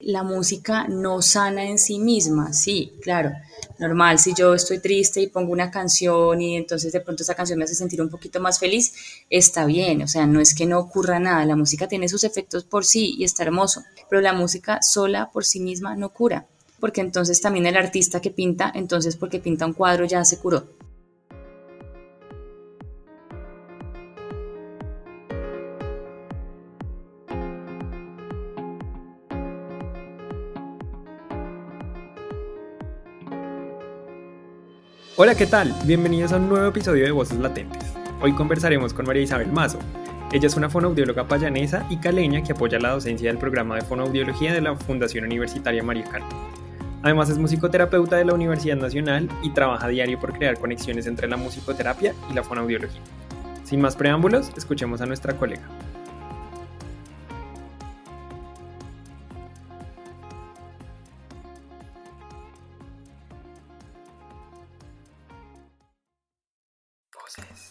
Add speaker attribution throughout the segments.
Speaker 1: La música no sana en sí misma, sí, claro. Normal, si yo estoy triste y pongo una canción y entonces de pronto esa canción me hace sentir un poquito más feliz, está bien, o sea, no es que no ocurra nada, la música tiene sus efectos por sí y está hermoso, pero la música sola por sí misma no cura, porque entonces también el artista que pinta, entonces porque pinta un cuadro ya se curó.
Speaker 2: Hola, ¿qué tal? Bienvenidos a un nuevo episodio de Voces Latentes. Hoy conversaremos con María Isabel Mazo. Ella es una fonoaudióloga payanesa y caleña que apoya la docencia del programa de fonoaudiología de la Fundación Universitaria María Carmen. Además es musicoterapeuta de la Universidad Nacional y trabaja a diario por crear conexiones entre la musicoterapia y la fonoaudiología. Sin más preámbulos, escuchemos a nuestra colega.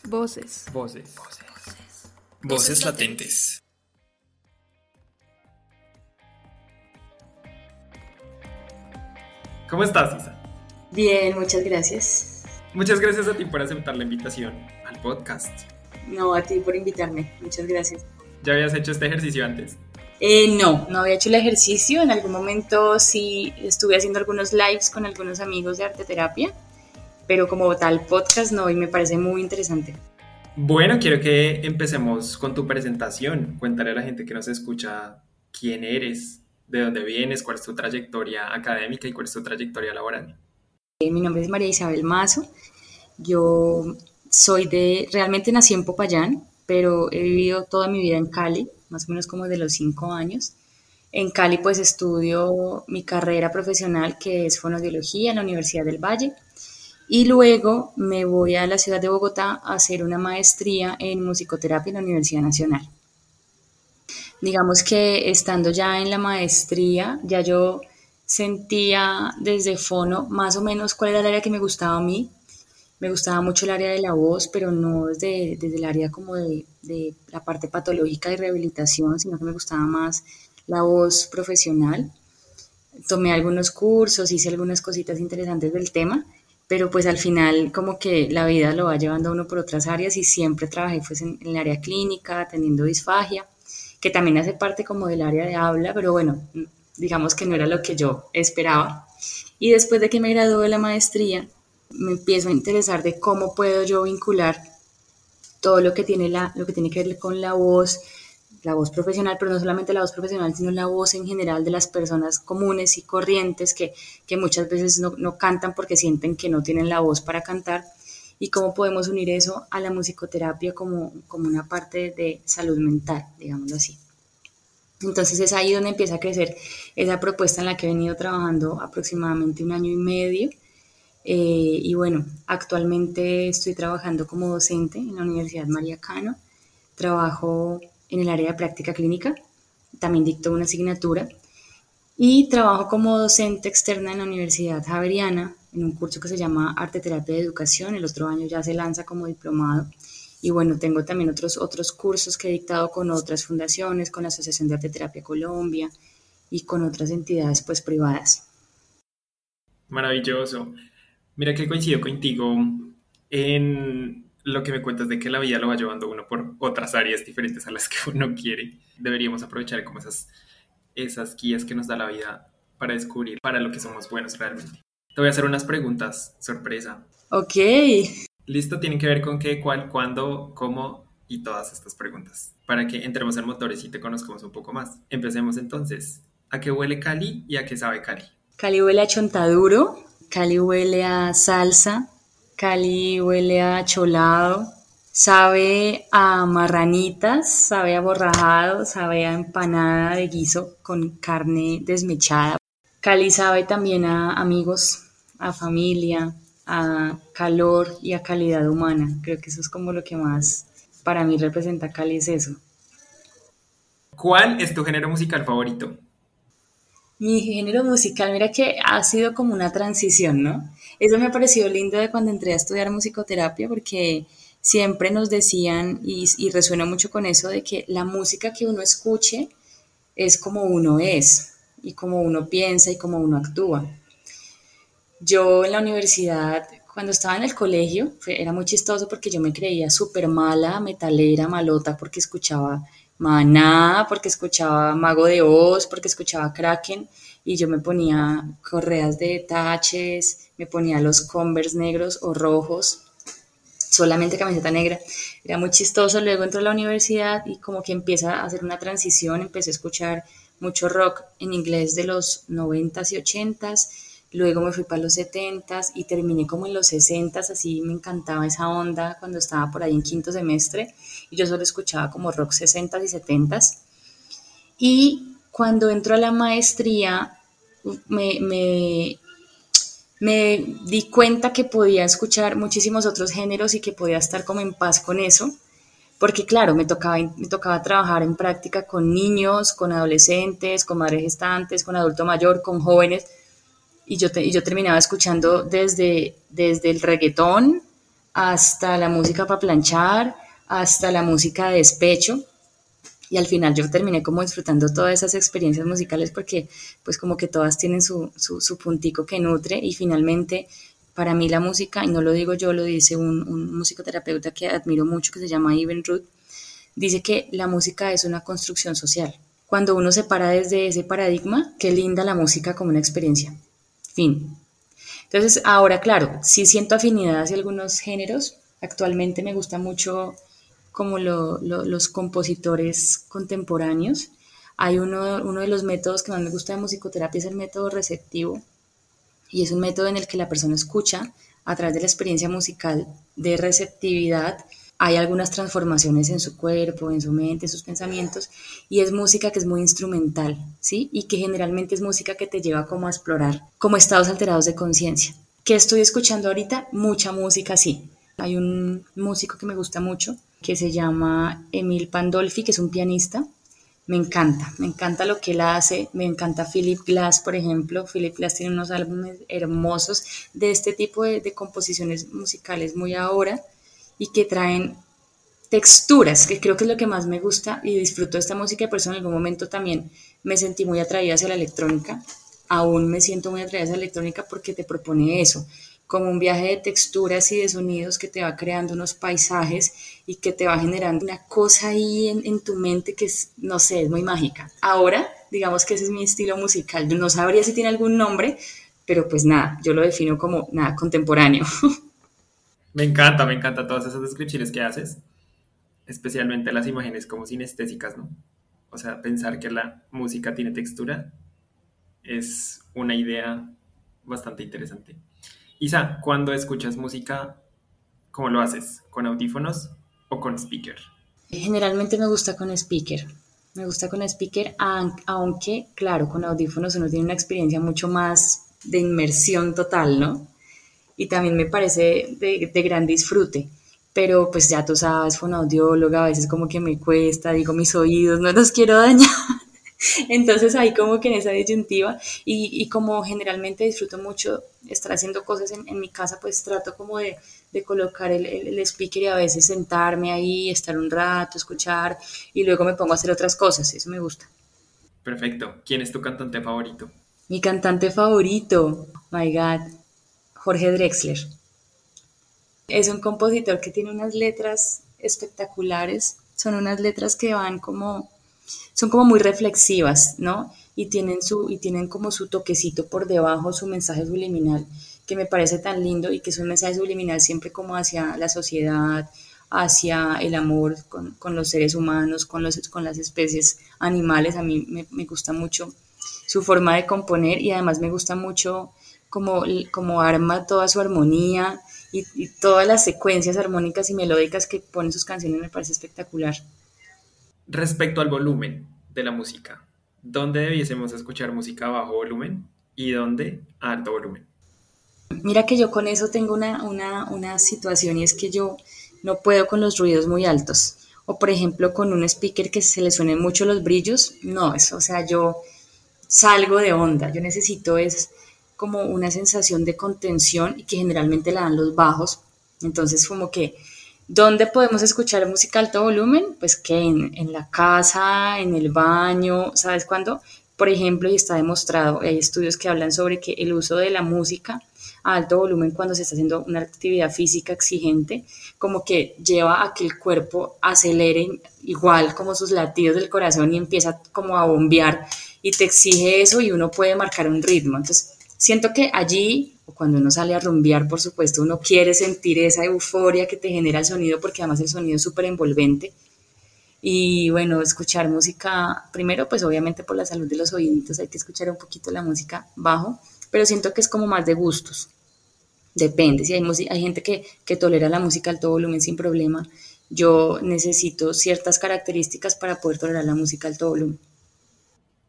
Speaker 3: Voces.
Speaker 2: Voces.
Speaker 3: Voces.
Speaker 2: Voces latentes. ¿Cómo estás, Isa?
Speaker 1: Bien, muchas gracias.
Speaker 2: Muchas gracias a ti por aceptar la invitación al podcast.
Speaker 1: No, a ti por invitarme, muchas gracias.
Speaker 2: ¿Ya habías hecho este ejercicio antes?
Speaker 1: Eh, no, no había hecho el ejercicio. En algún momento sí estuve haciendo algunos lives con algunos amigos de arte terapia, pero como tal podcast no, y me parece muy interesante.
Speaker 2: Bueno, quiero que empecemos con tu presentación. Cuéntale a la gente que nos escucha quién eres, de dónde vienes, cuál es tu trayectoria académica y cuál es tu trayectoria laboral.
Speaker 1: Eh, mi nombre es María Isabel Mazo. Yo soy de, realmente nací en Popayán, pero he vivido toda mi vida en Cali, más o menos como de los cinco años. En Cali pues estudio mi carrera profesional que es fonoaudiología en la Universidad del Valle y luego me voy a la ciudad de Bogotá a hacer una maestría en musicoterapia en la Universidad Nacional. Digamos que estando ya en la maestría, ya yo sentía desde fono más o menos cuál era el área que me gustaba a mí. Me gustaba mucho el área de la voz, pero no desde, desde el área como de, de la parte patológica y rehabilitación, sino que me gustaba más la voz profesional. Tomé algunos cursos, hice algunas cositas interesantes del tema pero pues al final como que la vida lo va llevando a uno por otras áreas y siempre trabajé pues en, el área clínica, atendiendo disfagia, que también hace parte como del área de habla, pero bueno, digamos que no era lo que yo esperaba. Y después de que me gradué de la maestría, me empiezo a interesar de cómo puedo yo vincular todo lo que tiene, la, lo que, tiene que ver con la voz, la voz profesional, pero no solamente la voz profesional, sino la voz en general de las personas comunes y corrientes que, que muchas veces no, no, cantan porque sienten que no tienen la voz para cantar y cómo podemos unir eso a la musicoterapia como, como una parte de salud mental, digámoslo así. Entonces es ahí donde empieza a crecer esa propuesta en la que he venido trabajando aproximadamente un año y medio. Eh, y bueno, actualmente estoy trabajando como docente en la Universidad María Cano. Trabajo en el área de práctica clínica, también dicto una asignatura y trabajo como docente externa en la Universidad Javeriana en un curso que se llama Arte Terapia de Educación, el otro año ya se lanza como diplomado y bueno, tengo también otros, otros cursos que he dictado con otras fundaciones, con la Asociación de Arte Terapia Colombia y con otras entidades pues privadas.
Speaker 2: Maravilloso. Mira que coincido contigo en lo que me cuentas de que la vida lo va llevando uno por otras áreas diferentes a las que uno quiere. Deberíamos aprovechar como esas, esas guías que nos da la vida para descubrir para lo que somos buenos realmente. Te voy a hacer unas preguntas sorpresa.
Speaker 1: Ok.
Speaker 2: Listo, tienen que ver con qué, cuál, cuándo, cómo y todas estas preguntas para que entremos en motores y te conozcamos un poco más. Empecemos entonces. ¿A qué huele Cali y a qué sabe Cali?
Speaker 1: Cali huele a chontaduro, Cali huele a salsa, Cali huele a cholado, sabe a marranitas, sabe a borrajado, sabe a empanada de guiso con carne desmechada. Cali sabe también a amigos, a familia, a calor y a calidad humana. Creo que eso es como lo que más para mí representa Cali es eso.
Speaker 2: ¿Cuál es tu género musical favorito?
Speaker 1: Mi género musical, mira que ha sido como una transición, ¿no? Eso me ha parecido lindo de cuando entré a estudiar musicoterapia porque siempre nos decían, y, y resuena mucho con eso, de que la música que uno escuche es como uno es, y como uno piensa y como uno actúa. Yo en la universidad cuando estaba en el colegio era muy chistoso porque yo me creía súper mala, metalera, malota, porque escuchaba Maná, porque escuchaba Mago de Oz, porque escuchaba Kraken, y yo me ponía correas de taches, me ponía los Converse negros o rojos, solamente camiseta negra. Era muy chistoso. Luego entró a la universidad y como que empieza a hacer una transición, empecé a escuchar mucho rock en inglés de los 90s y 80s Luego me fui para los 70s y terminé como en los 60s, así me encantaba esa onda cuando estaba por ahí en quinto semestre y yo solo escuchaba como rock 60s y 70s. Y cuando entro a la maestría me, me, me di cuenta que podía escuchar muchísimos otros géneros y que podía estar como en paz con eso porque claro, me tocaba, me tocaba trabajar en práctica con niños, con adolescentes, con madres gestantes, con adulto mayor, con jóvenes, y yo, yo terminaba escuchando desde, desde el reggaetón hasta la música para planchar, hasta la música de despecho. Y al final yo terminé como disfrutando todas esas experiencias musicales porque pues como que todas tienen su, su, puntico que nutre y finalmente para mí la música, y no lo digo yo, lo dice un, un musicoterapeuta que admiro mucho que se llama Ivan Ruth, dice que la música es una construcción social. Cuando uno se para desde ese paradigma, qué linda la música como una experiencia. Fin. Entonces, ahora, claro, sí siento afinidad hacia algunos géneros. Actualmente me gusta mucho como los compositores contemporáneos. Hay uno, uno de los métodos que más me gusta de musicoterapia es el método receptivo y es un método en el que la persona escucha a través de la experiencia musical de receptividad hay algunas transformaciones en su cuerpo, en su mente, en sus pensamientos, y es música que es muy instrumental, ¿sí? Y que generalmente es música que te lleva como a explorar como estados alterados de conciencia. ¿Qué estoy escuchando ahorita? Mucha música, sí. Hay un músico que me gusta mucho, que se llama Emil Pandolfi, que es un pianista. Me encanta, me encanta lo que él hace, me encanta Philip Glass, por ejemplo. Philip Glass tiene unos álbumes hermosos de este tipo de, de composiciones musicales muy ahora y que traen texturas, que creo que es lo que más me gusta y disfruto de esta música, por eso en algún momento también me sentí muy atraída hacia la electrónica, aún me siento muy atraída hacia la electrónica porque te propone eso, como un viaje de texturas y de sonidos que te va creando unos paisajes y que te va generando una cosa ahí en, en tu mente que es, no sé, es muy mágica. Ahora, digamos que ese es mi estilo musical, no sabría si tiene algún nombre, pero pues nada, yo lo defino como nada, contemporáneo.
Speaker 2: Me encanta, me encanta todas esas descripciones que haces, especialmente las imágenes como sinestésicas, ¿no? O sea, pensar que la música tiene textura es una idea bastante interesante. Isa, cuando escuchas música, ¿cómo lo haces? ¿Con audífonos o con speaker?
Speaker 1: Generalmente me gusta con speaker. Me gusta con speaker, aunque, claro, con audífonos uno tiene una experiencia mucho más de inmersión total, ¿no? y también me parece de, de gran disfrute pero pues ya tú sabes, audióloga a veces como que me cuesta, digo mis oídos, no los quiero dañar. Entonces ahí como que en esa disyuntiva y, y como generalmente disfruto mucho estar haciendo cosas en, en mi casa, pues trato como de, de colocar el, el, speaker y a veces sentarme ahí, estar un rato, escuchar y luego me pongo a hacer otras cosas, eso me gusta.
Speaker 2: Perfecto. ¿Quién es tu cantante favorito?
Speaker 1: Mi cantante favorito, my God, Jorge Drexler. Es un compositor que tiene unas letras espectaculares, son unas letras que van como, son como muy reflexivas, ¿no? y tienen, su, y tienen como su toquecito por debajo, su mensaje subliminal, que me parece tan lindo y que es un mensaje subliminal siempre como hacia la sociedad, hacia el amor con, con los seres humanos, con, los, con las especies animales. A mí me, gusta mucho su forma de componer y además me gusta mucho como, como arma toda su armonía y, y todas las secuencias armónicas y melódicas que pone sus canciones me parece espectacular.
Speaker 2: Respecto al volumen de la música, ¿dónde debiésemos escuchar música a bajo volumen y dónde a alto volumen?
Speaker 1: Mira que yo con eso tengo una, una, una situación y es que yo no puedo con los ruidos muy altos. O por ejemplo con un speaker que se le suenen mucho los brillos, no, eso, o sea, yo salgo de onda, yo necesito es como una sensación de contención y que generalmente la dan los bajos. Entonces como que, ¿dónde podemos escuchar música a alto volumen? Pues que en, en la casa, en el baño, ¿sabes cuándo? Por ejemplo, y está demostrado, hay estudios que hablan sobre que el uso de la música a alto volumen cuando se está haciendo una actividad física exigente, como que lleva a que el cuerpo acelere igual como sus latidos del corazón y empieza como a bombear y te exige eso y uno puede marcar un ritmo. Entonces, siento que allí, cuando uno sale a rumbear, por supuesto, uno quiere sentir esa euforia que te genera el sonido, porque además el sonido es súper envolvente. Y bueno, escuchar música, primero, pues obviamente por la salud de los oíditos hay que escuchar un poquito la música bajo, pero siento que es como más de gustos. Depende, si hay, hay gente que, que tolera la música a alto volumen sin problema, yo necesito ciertas características para poder tolerar la música a alto volumen.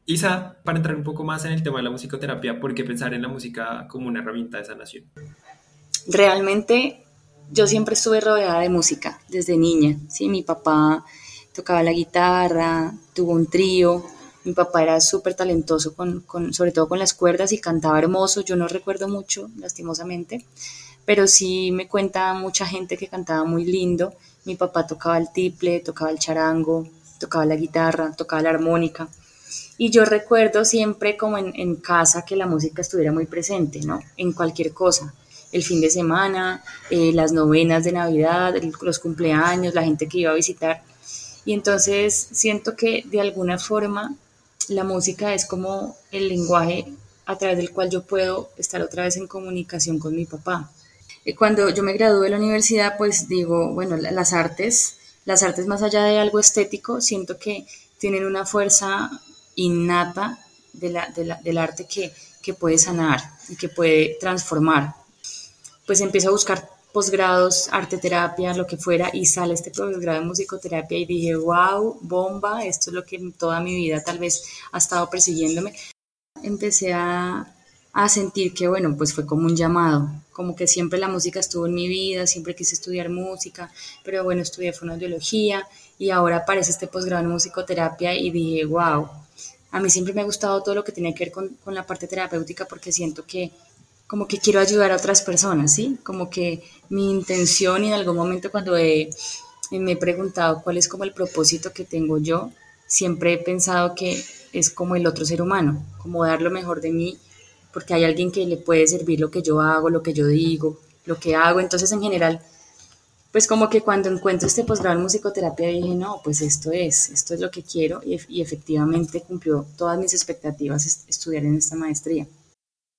Speaker 2: Isa, para entrar un poco más en el tema de la musicoterapia, ¿por qué pensar en la música como una herramienta de sanación?
Speaker 1: Realmente yo siempre estuve rodeada de música desde niña. ¿sí? Mi papá tocaba la guitarra, tuvo un trío, mi papá era súper talentoso, con, con, sobre todo con las cuerdas y cantaba hermoso. Yo no recuerdo mucho, lastimosamente, pero sí me cuenta mucha gente que cantaba muy lindo. Mi papá tocaba el tiple, tocaba el charango, tocaba la guitarra, tocaba la armónica. Y yo recuerdo siempre como en, en casa que la música estuviera muy presente, ¿no? En cualquier cosa el fin de semana, eh, las novenas de Navidad, los cumpleaños, la gente que iba a visitar. Y entonces siento que de alguna forma la música es como el lenguaje a través del cual yo puedo estar otra vez en comunicación con mi papá. Cuando yo me gradué de la universidad, pues digo, bueno, las artes, las artes más allá de algo estético, siento que tienen una fuerza innata de del arte que, que puede sanar y que puede transformar. Pues empiezo a buscar posgrados, arte terapia, lo que fuera, y sale este posgrado en musicoterapia y dije, wow, bomba, esto es lo que toda mi vida tal vez ha estado persiguiéndome. Empecé a, a sentir que, bueno, pues fue como un llamado, como que siempre la música estuvo en mi vida, siempre quise estudiar música, pero bueno, estudié fonoaudiología y ahora aparece este posgrado en musicoterapia y dije, wow, a mí siempre me ha gustado todo lo que tiene que ver con, con la parte terapéutica porque siento que como que quiero ayudar a otras personas, ¿sí? Como que mi intención y en algún momento cuando me he preguntado cuál es como el propósito que tengo yo, siempre he pensado que es como el otro ser humano, como dar lo mejor de mí, porque hay alguien que le puede servir lo que yo hago, lo que yo digo, lo que hago. Entonces, en general, pues como que cuando encuentro este posgrado en musicoterapia dije, no, pues esto es, esto es lo que quiero y, y efectivamente cumplió todas mis expectativas estudiar en esta maestría.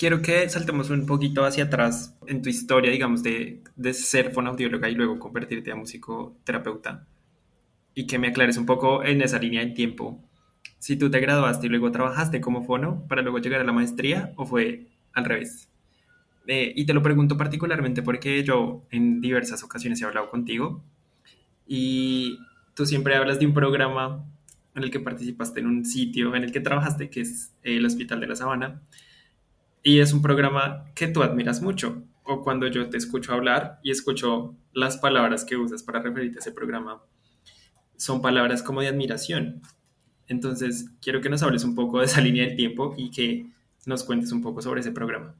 Speaker 2: Quiero que saltemos un poquito hacia atrás en tu historia, digamos, de, de ser fonoaudióloga y luego convertirte a musicoterapeuta y que me aclares un poco en esa línea de tiempo si tú te graduaste y luego trabajaste como fono para luego llegar a la maestría o fue al revés. Eh, y te lo pregunto particularmente porque yo en diversas ocasiones he hablado contigo y tú siempre hablas de un programa en el que participaste en un sitio en el que trabajaste, que es el Hospital de la Sabana, y es un programa que tú admiras mucho. O cuando yo te escucho hablar y escucho las palabras que usas para referirte a ese programa, son palabras como de admiración. Entonces, quiero que nos hables un poco de esa línea del tiempo y que nos cuentes un poco sobre ese programa.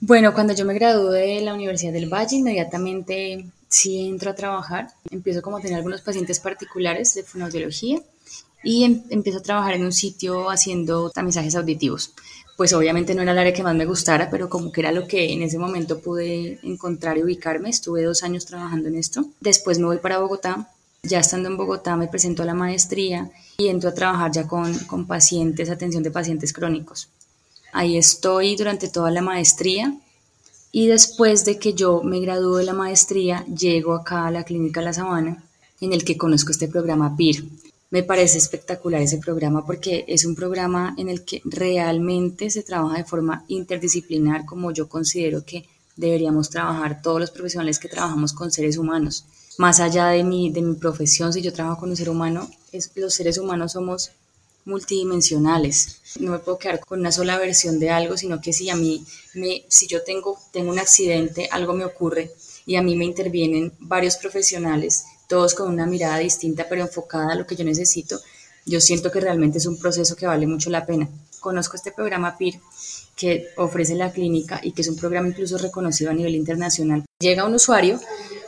Speaker 1: Bueno, cuando yo me gradué de la Universidad del Valle, inmediatamente sí entro a trabajar. Empiezo como a tener algunos pacientes particulares de fonoaudiología y em, empiezo a trabajar en un sitio haciendo tamizajes auditivos. Pues obviamente no era el área que más me gustara, pero como que era lo que en ese momento pude encontrar y ubicarme. Estuve dos años trabajando en esto. Después me voy para Bogotá. Ya estando en Bogotá me presento a la maestría y entro a trabajar ya con, con pacientes, atención de pacientes crónicos. Ahí estoy durante toda la maestría y después de que yo me gradúo de la maestría, llego acá a la Clínica La Sabana, en el que conozco este programa PIR. Me parece espectacular ese programa porque es un programa en el que realmente se trabaja de forma interdisciplinar, como yo considero que deberíamos trabajar todos los profesionales que trabajamos con seres humanos. Más allá de mi, de mi profesión, si yo trabajo con un ser humano, es, los seres humanos somos multidimensionales. No me puedo quedar con una sola versión de algo, sino que si a mí, me, si yo tengo, tengo un accidente, algo me ocurre y a mí me intervienen varios profesionales, todos con una mirada distinta pero enfocada a lo que yo necesito, yo siento que realmente es un proceso que vale mucho la pena. Conozco este programa PIR que ofrece la clínica y que es un programa incluso reconocido a nivel internacional. Llega un usuario,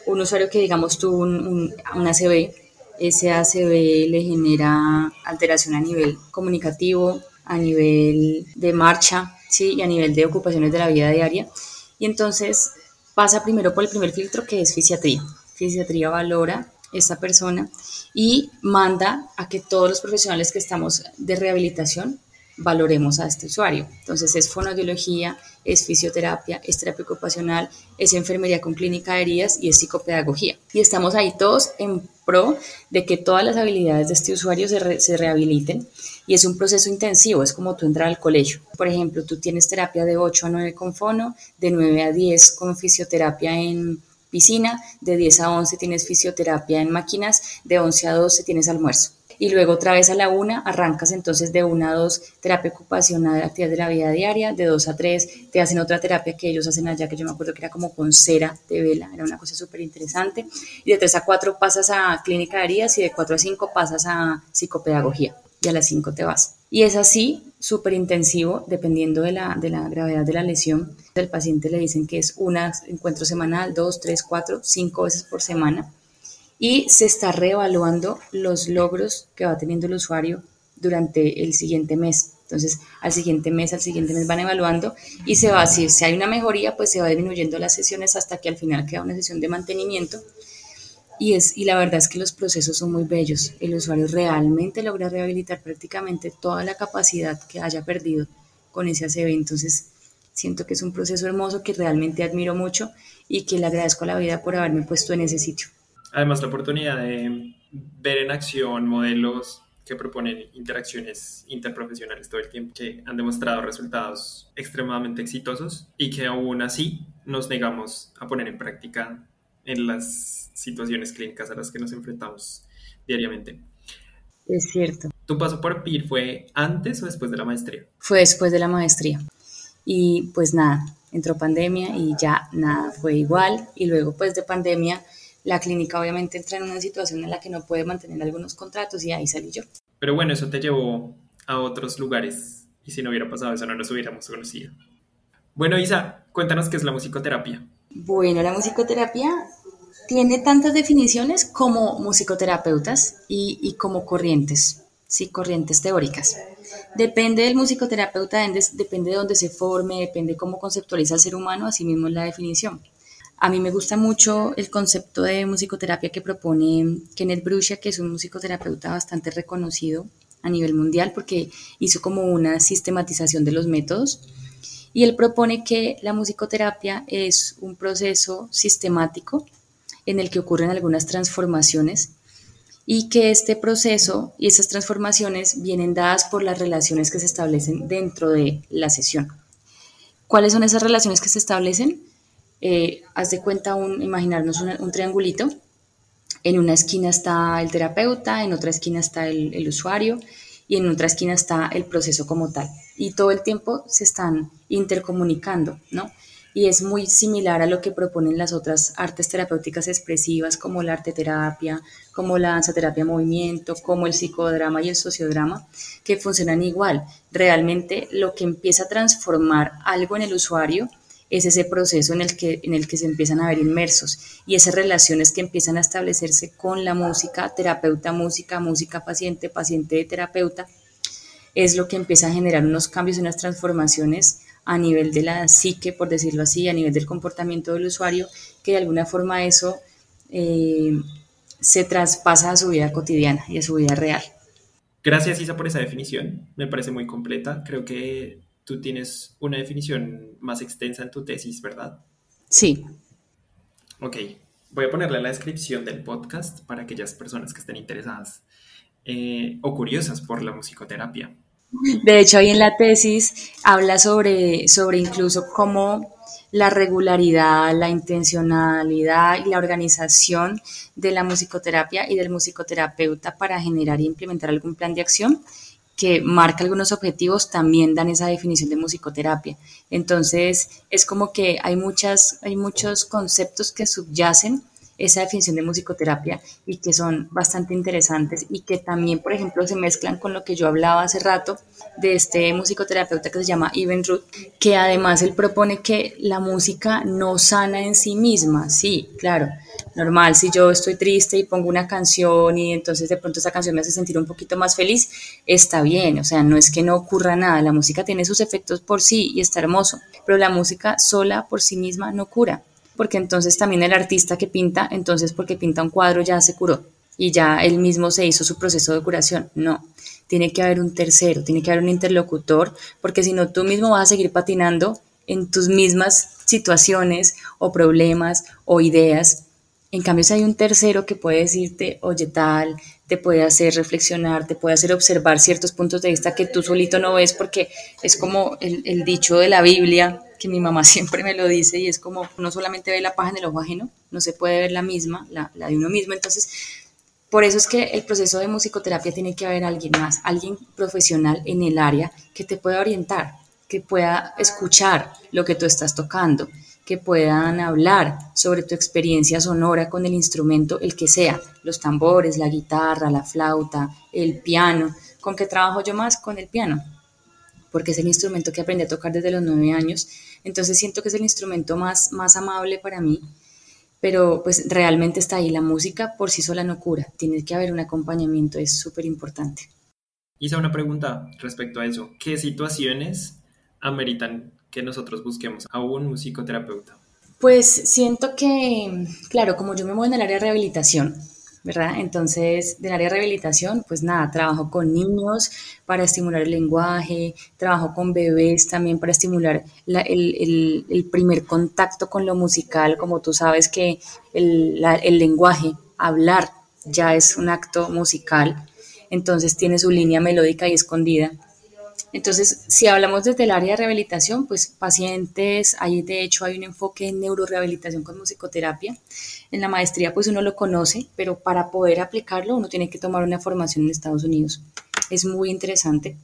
Speaker 1: un usuario que digamos tuvo un, un, ACV, ese ACV le genera alteración a nivel comunicativo, a nivel de marcha, ¿sí? y a nivel de ocupaciones de la vida diaria. Y entonces pasa primero por el primer filtro que es fisiatría. Fisiatría valora esta persona y manda a que todos los profesionales que estamos de rehabilitación valoremos a este usuario. Entonces es fonoaudiología, es fisioterapia, es terapia ocupacional, es enfermería con clínica de heridas y es psicopedagogía. Y estamos ahí todos en pro de que todas las habilidades de este usuario se, se rehabiliten y es un proceso intensivo, es como tú entrar al colegio. Por ejemplo, tú tienes terapia de 8 a 9 con fono, de 9 a 10 con fisioterapia en piscina, de 10 a 11 tienes fisioterapia en máquinas, de 11 a 12 tienes almuerzo. Y luego otra vez a la una arrancas entonces de una a dos terapia ocupacional, actividad de la vida diaria, de dos a tres te hacen otra terapia que ellos hacen allá, que yo me acuerdo que era como con cera de vela, era una cosa súper interesante, y de tres a cuatro pasas a clínica de heridas y de cuatro a cinco pasas a psicopedagogía y a las cinco te vas. Y es así, súper intensivo, dependiendo de la, de la gravedad de la lesión. Del paciente le dicen que es un encuentro semanal, dos, tres, cuatro, cinco veces por semana y se está reevaluando los logros que va teniendo el usuario durante el siguiente mes. Entonces, al siguiente mes, al siguiente mes van evaluando y se va, si, si hay una mejoría, pues se va disminuyendo las sesiones hasta que al final queda una sesión de mantenimiento. Y, es, y la verdad es que los procesos son muy bellos. El usuario realmente logra rehabilitar prácticamente toda la capacidad que haya perdido con ese ACV. Entonces, siento que es un proceso hermoso que realmente admiro mucho y que le agradezco a la vida por haberme puesto en ese sitio.
Speaker 2: Además, la oportunidad de ver en acción modelos que proponen interacciones interprofesionales todo el tiempo, que han demostrado resultados extremadamente exitosos y que aún así nos negamos a poner en práctica en las situaciones clínicas a las que nos enfrentamos diariamente.
Speaker 1: Es cierto.
Speaker 2: ¿Tu paso por PIR fue antes o después de la maestría?
Speaker 1: Fue después de la maestría. Y pues nada, entró pandemia y ya nada fue igual. Y luego pues de pandemia la clínica obviamente entra en una situación en la que no puede mantener algunos contratos y ahí salí yo.
Speaker 2: Pero bueno, eso te llevó a otros lugares y si no hubiera pasado eso no nos hubiéramos conocido. Bueno, Isa, cuéntanos qué es la musicoterapia.
Speaker 1: Bueno, la musicoterapia tiene tantas definiciones como musicoterapeutas y, y como corrientes, sí, corrientes teóricas. Depende del musicoterapeuta, depende de dónde se forme, depende cómo conceptualiza el ser humano, así mismo es la definición. A mí me gusta mucho el concepto de musicoterapia que propone Kenneth Brucia, que es un musicoterapeuta bastante reconocido a nivel mundial porque hizo como una sistematización de los métodos. Y él propone que la musicoterapia es un proceso sistemático en el que ocurren algunas transformaciones y que este proceso y esas transformaciones vienen dadas por las relaciones que se establecen dentro de la sesión. ¿Cuáles son esas relaciones que se establecen? Eh, haz de cuenta un, imaginarnos un triangulito. En una esquina está el terapeuta, en otra esquina está el, el usuario y en otra esquina está el proceso como tal. Y todo el tiempo se están intercomunicando, ¿no? Y es muy similar a lo que proponen las otras artes terapéuticas expresivas como la arte terapia, como la danza terapia movimiento, como el psicodrama y el sociodrama, que funcionan igual. Realmente lo que empieza a transformar algo en el usuario es ese proceso en el que, en el que se empiezan a ver inmersos y esas relaciones que empiezan a establecerse con la música, terapeuta, música, música, paciente, paciente, terapeuta, es lo que empieza a generar unos cambios y unas transformaciones a nivel de la psique, por decirlo así, a nivel del comportamiento del usuario, que de alguna forma eso eh, se traspasa a su vida cotidiana y a su vida real.
Speaker 2: Gracias Isa por esa definición, me parece muy completa. Creo que tú tienes una definición más extensa en tu tesis, ¿verdad?
Speaker 1: Sí.
Speaker 2: Ok, voy a ponerle en la descripción del podcast para aquellas personas que estén interesadas eh, o curiosas por la musicoterapia.
Speaker 1: De hecho, ahí en la tesis habla sobre, sobre incluso cómo la regularidad, la intencionalidad y la organización de la musicoterapia y del musicoterapeuta para generar e implementar algún plan de acción que marca algunos objetivos también dan esa definición de musicoterapia. Entonces, es como que hay, muchas, hay muchos conceptos que subyacen esa definición de musicoterapia y que son bastante interesantes y que también, por ejemplo, se mezclan con lo que yo hablaba hace rato de este musicoterapeuta que se llama Ivan Ruth, que además él propone que la música no sana en sí misma. Sí, claro, normal, si yo estoy triste y pongo una canción y entonces de pronto esa canción me hace sentir un poquito más feliz, está bien, o sea, no es que no ocurra nada, la música tiene sus efectos por sí y está hermoso, pero la música sola por sí misma no cura porque entonces también el artista que pinta, entonces porque pinta un cuadro ya se curó y ya él mismo se hizo su proceso de curación. No, tiene que haber un tercero, tiene que haber un interlocutor, porque si no tú mismo vas a seguir patinando en tus mismas situaciones o problemas o ideas. En cambio, si hay un tercero que puede decirte, oye tal, te puede hacer reflexionar, te puede hacer observar ciertos puntos de vista que tú solito no ves, porque es como el, el dicho de la Biblia, que mi mamá siempre me lo dice y es como no solamente ve la paja en el ojo ajeno, no se puede ver la misma, la, la de uno mismo. Entonces, por eso es que el proceso de musicoterapia tiene que haber alguien más, alguien profesional en el área que te pueda orientar, que pueda escuchar lo que tú estás tocando, que puedan hablar sobre tu experiencia sonora con el instrumento, el que sea, los tambores, la guitarra, la flauta, el piano. ¿Con qué trabajo yo más? Con el piano porque es el instrumento que aprendí a tocar desde los nueve años. Entonces siento que es el instrumento más, más amable para mí, pero pues realmente está ahí. La música por sí sola no cura, tiene que haber un acompañamiento, es súper importante.
Speaker 2: Hice una pregunta respecto a eso. ¿Qué situaciones ameritan que nosotros busquemos a un musicoterapeuta?
Speaker 1: Pues siento que, claro, como yo me muevo en el área de rehabilitación, ¿verdad? Entonces, del área de rehabilitación, pues nada, trabajo con niños para estimular el lenguaje, trabajo con bebés también para estimular el, primer contacto con lo musical, como tú sabes que el, el lenguaje, hablar, ya es un acto musical, entonces tiene su línea melódica y escondida. Entonces, si hablamos desde el área de rehabilitación, pues pacientes, ahí de hecho hay un enfoque en neurorehabilitación con musicoterapia. En la maestría pues uno lo conoce, pero para poder aplicarlo uno tiene que tomar una formación en Estados Unidos. Es muy interesante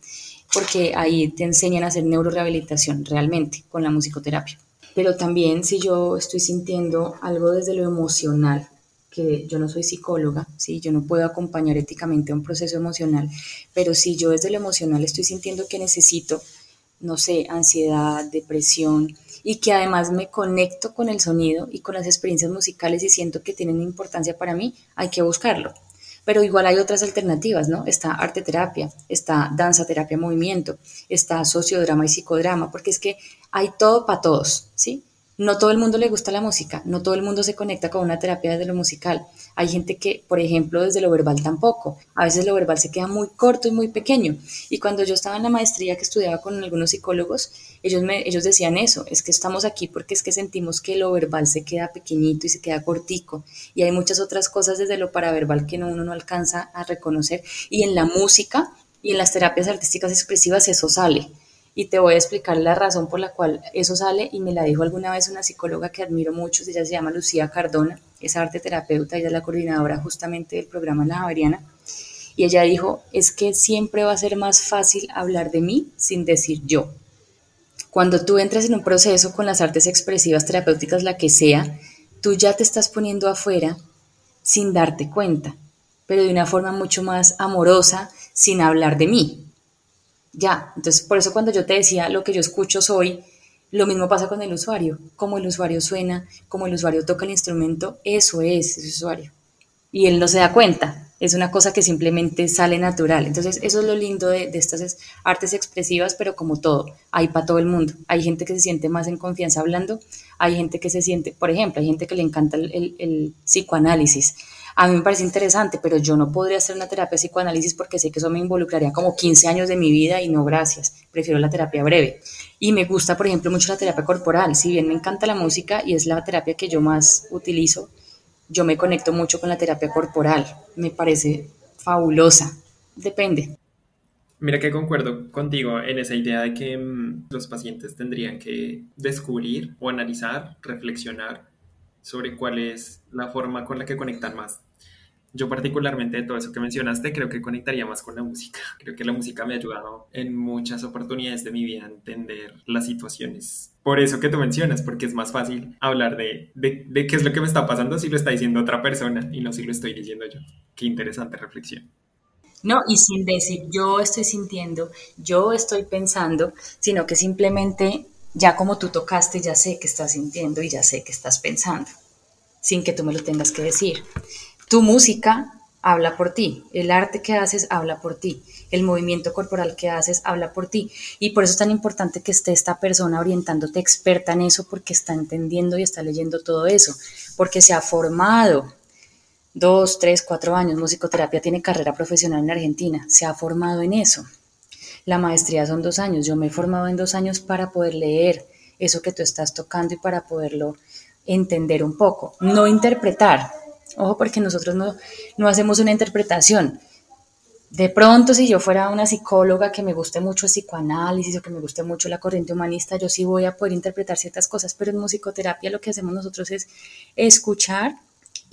Speaker 1: porque ahí te enseñan a hacer neurorehabilitación realmente con la musicoterapia. Pero también si yo estoy sintiendo algo desde lo emocional, que yo no soy psicóloga, ¿sí? yo no puedo acompañar éticamente a un proceso emocional, pero si yo desde lo emocional estoy sintiendo que necesito, no sé, ansiedad, depresión, y que además me conecto con el sonido y con las experiencias musicales y siento que tienen importancia para mí, hay que buscarlo. Pero igual hay otras alternativas, ¿no? Está arte terapia, está danza terapia movimiento, está sociodrama y psicodrama, porque es que hay todo para todos, ¿sí? No todo el mundo le gusta la música, no todo el mundo se conecta con una terapia desde lo musical. Hay gente que, por ejemplo, desde lo verbal tampoco. A veces lo verbal se queda muy corto y muy pequeño. Y cuando yo estaba en la maestría que estudiaba con algunos psicólogos, ellos, ellos decían eso, es que estamos aquí porque es que sentimos que lo verbal se queda pequeñito y se queda cortico. Y hay muchas otras cosas desde lo paraverbal que uno no alcanza a reconocer. Y en la música y en las terapias artísticas expresivas eso sale y te voy a explicar la razón por la cual eso sale y me la dijo alguna vez una psicóloga que admiro mucho, ella se llama Lucía Cardona, es arte terapeuta, ella es la coordinadora justamente del programa La Javeriana y ella dijo, es que siempre va a ser más fácil hablar de mí sin decir yo. Cuando tú entras en un proceso con las artes expresivas terapéuticas, la que sea, tú ya te estás poniendo afuera sin darte cuenta, pero de una forma mucho más amorosa, sin hablar de mí. Ya, entonces por eso cuando yo te decía lo que yo escucho soy, lo mismo pasa con el usuario. Como el usuario suena, como el usuario toca el instrumento, eso es ese usuario. Y él no se da cuenta, es una cosa que simplemente sale natural. Entonces eso es lo lindo de, estas artes expresivas, pero como todo, hay para todo el mundo. Hay gente que se siente más en confianza hablando, hay gente que se siente, por ejemplo, hay gente que le encanta el psicoanálisis a mí me parece interesante, pero yo no podría hacer una terapia psicoanálisis porque sé que eso me involucraría como 15 años de mi vida y no, gracias. Prefiero la terapia breve. Y me gusta, por ejemplo, mucho la terapia corporal. Si bien me encanta la música y es la terapia que yo más utilizo, yo me conecto mucho con la terapia corporal. Me parece fabulosa. Depende.
Speaker 2: Mira que concuerdo contigo en esa idea de que mm, los pacientes tendrían que descubrir o analizar, reflexionar sobre cuál es la forma con la que conectan más. Yo particularmente de todo eso que mencionaste creo que conectaría más con la música. Creo que la música me ha ayudado en muchas oportunidades de mi vida a entender las situaciones. Por eso que tú mencionas, porque es más fácil hablar de, de, de qué es lo que me está pasando si lo está diciendo otra persona y no si lo estoy diciendo yo. Qué interesante reflexión.
Speaker 1: No, y sin decir yo estoy sintiendo, yo estoy pensando, sino que simplemente ya como tú tocaste, ya sé que estás sintiendo y ya sé que estás pensando, sin que tú me lo tengas que decir. Tu música habla por ti, el arte que haces habla por ti, el movimiento corporal que haces habla por ti. Y por eso es tan importante que esté esta persona orientándote experta en eso, porque está entendiendo y está leyendo todo eso, porque se ha formado dos, tres, cuatro años. Musicoterapia tiene carrera profesional en Argentina, se ha formado en eso. La maestría son dos años. Yo me he formado en dos años para poder leer eso que tú estás tocando y para poderlo entender un poco. No interpretar. Ojo, porque nosotros no, no hacemos una interpretación. De pronto, si yo fuera una psicóloga que me guste mucho el psicoanálisis o que me guste mucho la corriente humanista, yo sí voy a poder interpretar ciertas cosas, pero en musicoterapia lo que hacemos nosotros es escuchar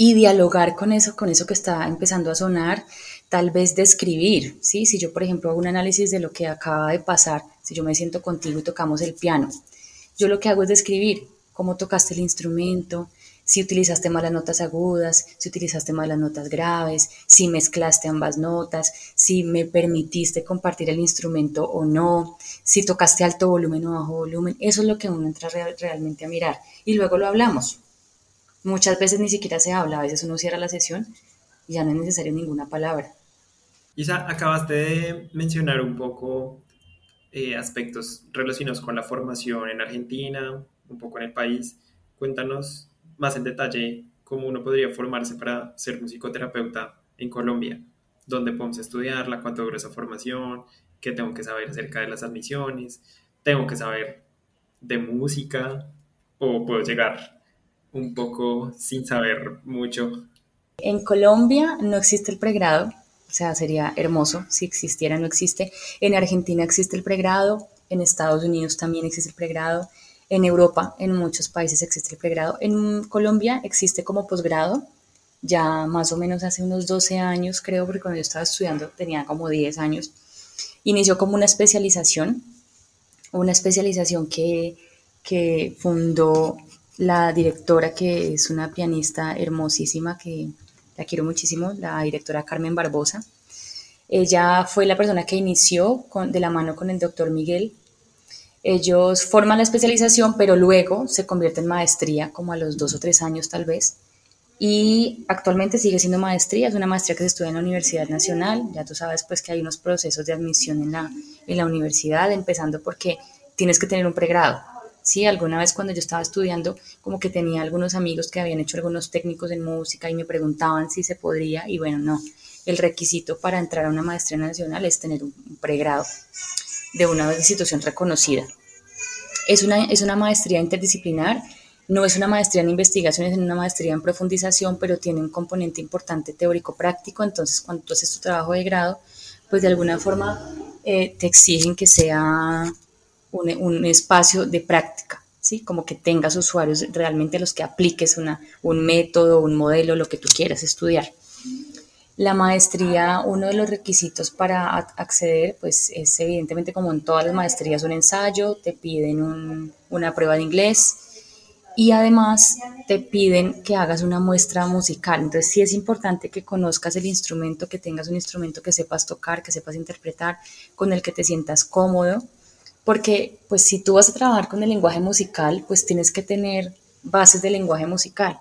Speaker 1: y dialogar con eso, con eso que está empezando a sonar, tal vez describir, ¿sí? Si yo, por ejemplo, hago un análisis de lo que acaba de pasar, si yo me siento contigo y tocamos el piano, yo lo que hago es describir cómo tocaste el instrumento, si utilizaste malas notas agudas, si utilizaste malas notas graves, si mezclaste ambas notas, si me permitiste compartir el instrumento o no, si tocaste alto volumen o bajo volumen, eso es lo que uno entra realmente a mirar y luego lo hablamos. Muchas veces ni siquiera se habla, a veces uno cierra la sesión y ya no es necesario ninguna palabra.
Speaker 2: Isa, acabaste de mencionar un poco eh, aspectos relacionados con la formación en Argentina, un poco en el país. Cuéntanos más en detalle cómo uno podría formarse para ser musicoterapeuta en Colombia, dónde podemos estudiarla, cuánto dura esa formación, qué tengo que saber acerca de las admisiones, tengo que saber de música o puedo llegar un poco sin saber mucho.
Speaker 1: En Colombia no existe el pregrado, o sea, sería hermoso si existiera, no existe. En Argentina existe el pregrado, en Estados Unidos también existe el pregrado, en Europa, en muchos países existe el pregrado. En Colombia existe como posgrado, ya más o menos hace unos 12 años, creo, porque cuando yo estaba estudiando tenía como 10 años. Inició como una especialización, una especialización que, que fundó la directora, que es una pianista hermosísima, que la quiero muchísimo, la directora Carmen Barbosa. Ella fue la persona que inició con, de la mano con el doctor Miguel. Ellos forman la especialización, pero luego se convierte en maestría, como a los dos o tres años tal vez. Y actualmente sigue siendo maestría, es una maestría que se estudia en la Universidad Nacional. Ya tú sabes pues que hay unos procesos de admisión en la, en la universidad, empezando porque tienes que tener un pregrado Sí, alguna vez cuando yo estaba estudiando, como que tenía algunos amigos que habían hecho algunos técnicos en música y me preguntaban si se podría y bueno, no. El requisito para entrar a una maestría nacional es tener un pregrado de una institución reconocida. Es una, es una maestría interdisciplinar, no es una maestría en investigación, es una maestría en profundización, pero tiene un componente importante teórico-práctico, entonces cuando tú haces tu trabajo de grado, pues de alguna forma eh, te exigen que sea un, espacio de práctica, ¿sí? Como que tengas usuarios realmente los que apliques una, un método, un modelo, lo que tú quieras estudiar. La maestría, uno de los requisitos para acceder, pues es evidentemente como en todas las maestrías un ensayo, te piden una prueba de inglés y además te piden que hagas una muestra musical. Entonces sí es importante que conozcas el instrumento, que tengas un instrumento que sepas tocar, que sepas interpretar, con el que te sientas cómodo, porque pues si tú vas a trabajar con el lenguaje musical, pues tienes que tener bases del lenguaje musical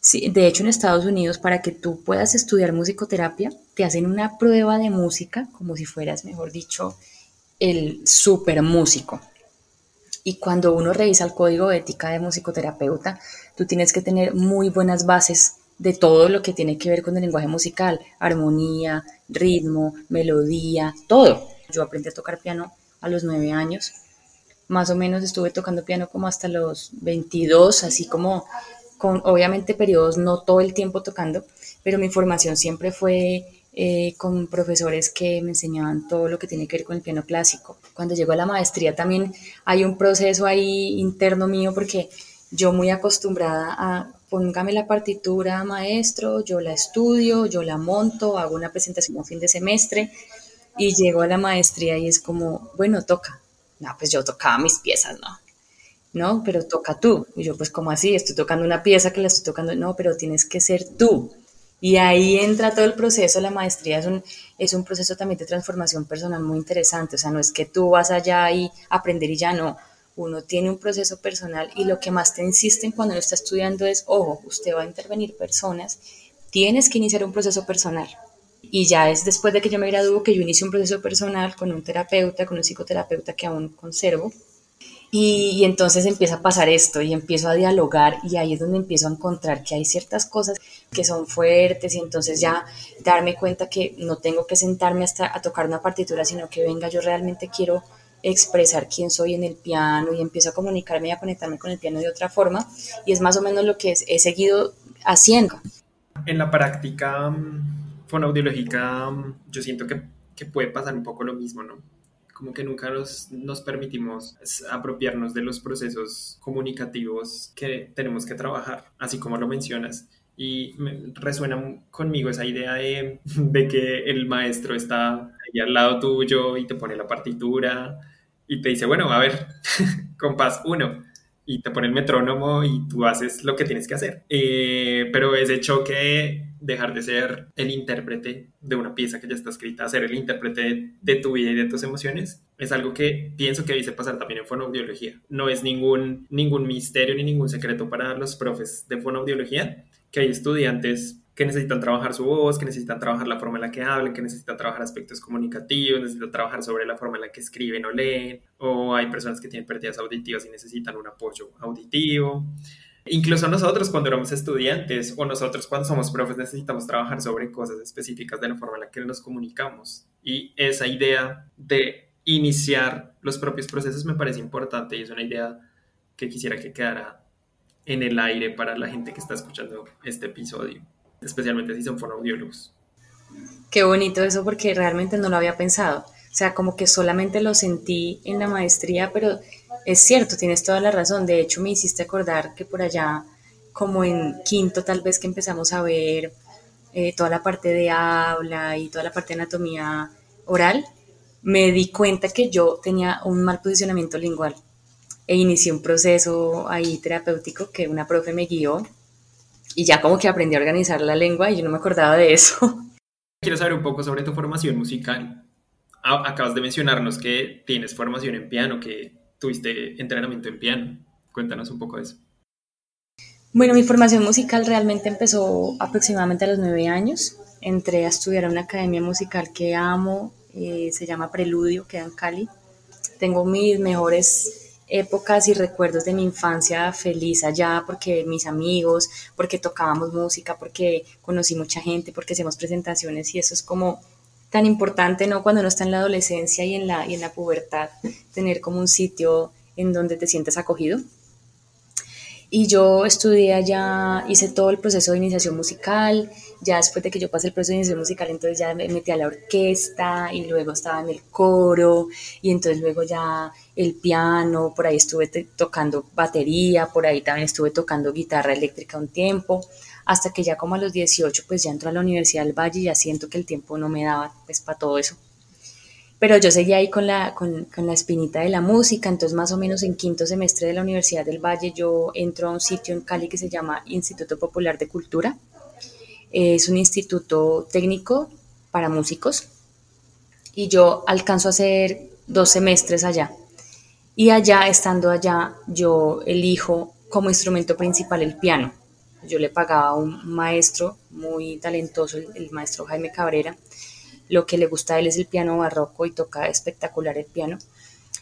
Speaker 1: Sí, de hecho, en Estados Unidos, para que tú puedas estudiar musicoterapia, te hacen una prueba de música como si fueras, mejor dicho, el super músico. Y cuando uno revisa el código de ética de musicoterapeuta, tú tienes que tener muy buenas bases de todo lo que tiene que ver con el lenguaje musical, armonía, ritmo, melodía, todo. Yo aprendí a tocar piano a los nueve años. Más o menos estuve tocando piano como hasta los 22, así como con obviamente periodos no todo el tiempo tocando, pero mi formación siempre fue eh, con profesores que me enseñaban todo lo que tiene que ver con el piano clásico. Cuando llego a la maestría también hay un proceso ahí interno mío porque yo muy acostumbrada a póngame la partitura maestro, yo la estudio, yo la monto, hago una presentación a fin de semestre y llego a la maestría y es como, bueno, toca. No, pues yo tocaba mis piezas, ¿no? ¿no? Pero toca tú. Y yo, pues, como así? Estoy tocando una pieza que la estoy tocando. No, pero tienes que ser tú. Y ahí entra todo el proceso. La maestría es un, es un proceso también de transformación personal muy interesante. O sea, no es que tú vas allá y aprender y ya no. Uno tiene un proceso personal y lo que más te insisten cuando uno está estudiando es, ojo, usted va a intervenir personas, tienes que iniciar un proceso personal. Y ya es después de que yo me gradúo que yo inicio un proceso personal con un terapeuta, con un psicoterapeuta que aún conservo, y, entonces empieza a pasar esto y empiezo a dialogar y ahí es donde empiezo a encontrar que hay ciertas cosas que son fuertes y entonces ya darme cuenta que no tengo que sentarme hasta a tocar una partitura, sino que venga, yo realmente quiero expresar quién soy en el piano y empiezo a comunicarme y a conectarme con el piano de otra forma y es más o menos lo que he seguido haciendo.
Speaker 2: En la práctica fonoaudiológica mm, yo siento que, que puede pasar un poco lo mismo, ¿no? como que nunca nos, nos permitimos apropiarnos de los procesos comunicativos que tenemos que trabajar, así como lo mencionas. Y resuena conmigo esa idea de, de que el maestro está ahí al lado tuyo y te pone la partitura y te dice, bueno, a ver, compás uno, y te pone el metrónomo y tú haces lo que tienes que hacer. Eh, pero ese choque, dejar de ser el intérprete de una pieza que ya está escrita, ser el intérprete de, tu vida y de tus emociones, es algo que pienso que dice pasar también en fonoaudiología. No es ningún, ningún misterio ni ningún secreto para los profes de fonoaudiología que hay estudiantes que necesitan trabajar su voz, que necesitan trabajar la forma en la que hablan, que necesitan trabajar aspectos comunicativos, necesitan trabajar sobre la forma en la que escriben o leen, o hay personas que tienen pérdidas auditivas y necesitan un apoyo auditivo. Incluso nosotros cuando éramos estudiantes o nosotros cuando somos profes necesitamos trabajar sobre cosas específicas de la forma en la que nos comunicamos. Y esa idea de iniciar los propios procesos me parece importante y es una idea que quisiera que quedara en el aire para la gente que está escuchando este episodio especialmente si son fonoaudiólogos.
Speaker 1: Qué bonito eso porque realmente no lo había pensado. O sea, como que solamente lo sentí en la maestría, pero es cierto, tienes toda la razón. De hecho, me hiciste acordar que por allá, como en quinto tal vez que empezamos a ver eh, toda la parte de habla y toda la parte de anatomía oral, me di cuenta que yo tenía un mal posicionamiento lingual e inicié un proceso ahí terapéutico que una profe me guió y ya como que aprendí a organizar la lengua y yo no me acordaba de eso.
Speaker 2: Quiero saber un poco sobre tu formación musical. Acabas de mencionarnos que tienes formación en piano, que tuviste entrenamiento en piano. Cuéntanos un poco de eso.
Speaker 1: Bueno, mi formación musical realmente empezó aproximadamente a los nueve años. Entré a estudiar a una academia musical que amo, eh, se llama Preludio, queda en Cali. Tengo mis mejores épocas y recuerdos de mi infancia feliz allá, porque mis amigos, porque tocábamos música, porque conocí mucha gente, porque hacemos presentaciones y eso es como tan importante, ¿no? Cuando uno está en la adolescencia y en la, y en la pubertad, tener como un sitio en donde te sientes acogido. Y yo estudié allá, hice todo el proceso de iniciación musical, ya después de que yo pasé el proceso de iniciación musical, entonces ya me metí a la orquesta y luego estaba en el coro y entonces luego ya el piano, por ahí estuve tocando batería, por ahí también estuve tocando guitarra eléctrica un tiempo, hasta que ya como a los 18 pues ya entro a la Universidad del Valle y ya siento que el tiempo no me daba pues para todo eso pero yo seguía ahí con la, con, con, la espinita de la música, entonces más o menos en quinto semestre de la Universidad del Valle yo entro a un sitio en Cali que se llama Instituto Popular de Cultura. Es un instituto técnico para músicos y yo alcanzo a hacer dos semestres allá. Y allá, estando allá, yo elijo como instrumento principal el piano. Yo le pagaba a un maestro muy talentoso, el maestro Jaime Cabrera, lo que le gusta a él es el piano barroco y toca espectacular el piano.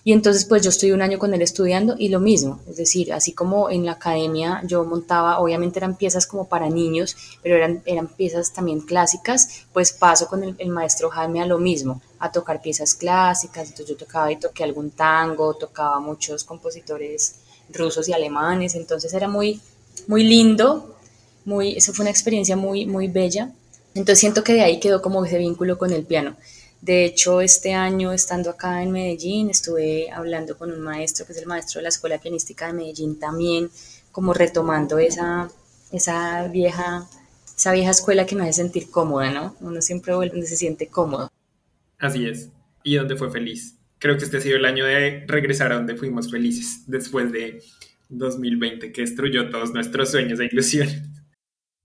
Speaker 1: Y entonces pues yo estoy un año con él estudiando y lo mismo, es decir, así como en la academia yo montaba, obviamente eran piezas como para niños, pero eran, eran piezas también clásicas, pues paso con el, maestro Jaime a lo mismo, a tocar piezas clásicas, entonces yo tocaba y toqué algún tango, tocaba muchos compositores rusos y alemanes, entonces era muy, muy lindo, muy, eso fue una experiencia muy, muy bella entonces siento que de ahí quedó como ese vínculo con el piano. De hecho, este año, estando acá en Medellín, estuve hablando con un maestro, que es el maestro de la Escuela Pianística de Medellín también, como retomando esa, esa, vieja, esa vieja escuela que me hace sentir cómoda, ¿no? Uno siempre vuelve donde se siente cómodo.
Speaker 2: Así es. Y donde fue feliz. Creo que este ha sido el año de regresar a donde fuimos felices, después de 2020, que destruyó todos nuestros sueños e ilusiones.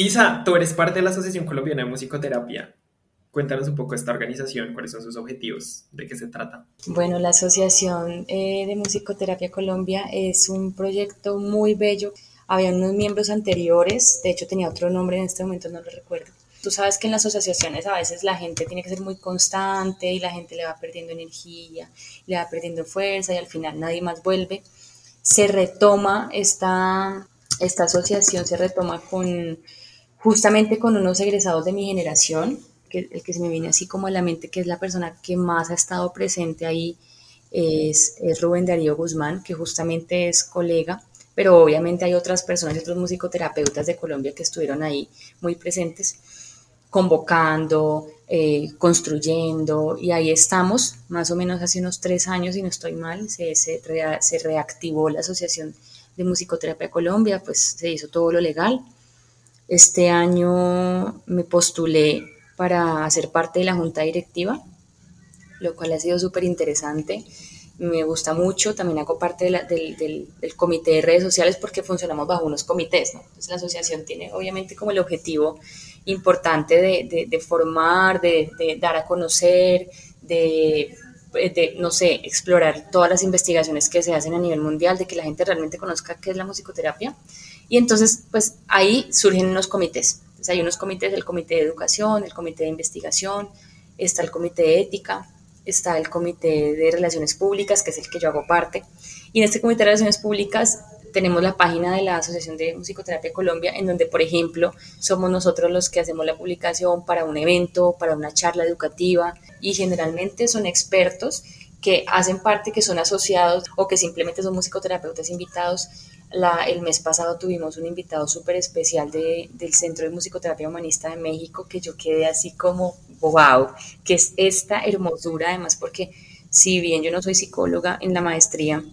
Speaker 2: Isa, tú eres parte de la Asociación Colombiana de Musicoterapia. Cuéntanos un poco esta organización, cuáles son sus objetivos, de qué se trata.
Speaker 1: Bueno, la Asociación eh, de Musicoterapia Colombia es un proyecto muy bello. Había unos miembros anteriores, de hecho tenía otro nombre en este momento, no lo recuerdo. Tú sabes que en las asociaciones a veces la gente tiene que ser muy constante y la gente le va perdiendo energía, le va perdiendo fuerza y al final nadie más vuelve. Se retoma esta, esta asociación, se retoma con justamente con unos egresados de mi generación, que el que se me viene así como a la mente, que es la persona que más ha estado presente ahí, es, Rubén Darío Guzmán, que justamente es colega, pero obviamente hay otras personas, otros musicoterapeutas de Colombia que estuvieron ahí muy presentes, convocando, eh, construyendo, y ahí estamos, más o menos hace unos tres años, si no estoy mal, se, se reactivó la Asociación de Musicoterapia Colombia, pues se hizo todo lo legal este año me postulé para ser parte de la junta directiva, lo cual ha sido súper interesante. Me gusta mucho, también hago parte del, comité de redes sociales porque funcionamos bajo unos comités. Entonces la asociación tiene obviamente como el objetivo importante de, formar, de, dar a conocer, de, de, no sé, explorar todas las investigaciones que se hacen a nivel mundial, de que la gente realmente conozca qué es la musicoterapia y entonces, pues ahí surgen unos comités. Entonces, hay unos comités, el comité de educación, el comité de investigación, está el comité de ética, está el comité de relaciones públicas, que es el que yo hago parte. Y en este comité de relaciones públicas tenemos la página de la Asociación de Musicoterapia Colombia, en donde, por ejemplo, somos nosotros los que hacemos la publicación para un evento, para una charla educativa, y generalmente son expertos que hacen parte, que son asociados o que simplemente son musicoterapeutas invitados. La, el mes pasado tuvimos un invitado súper especial de, del Centro de Musicoterapia Humanista de México que yo quedé así como, wow, que es esta hermosura además porque si bien yo no soy psicóloga en la maestría,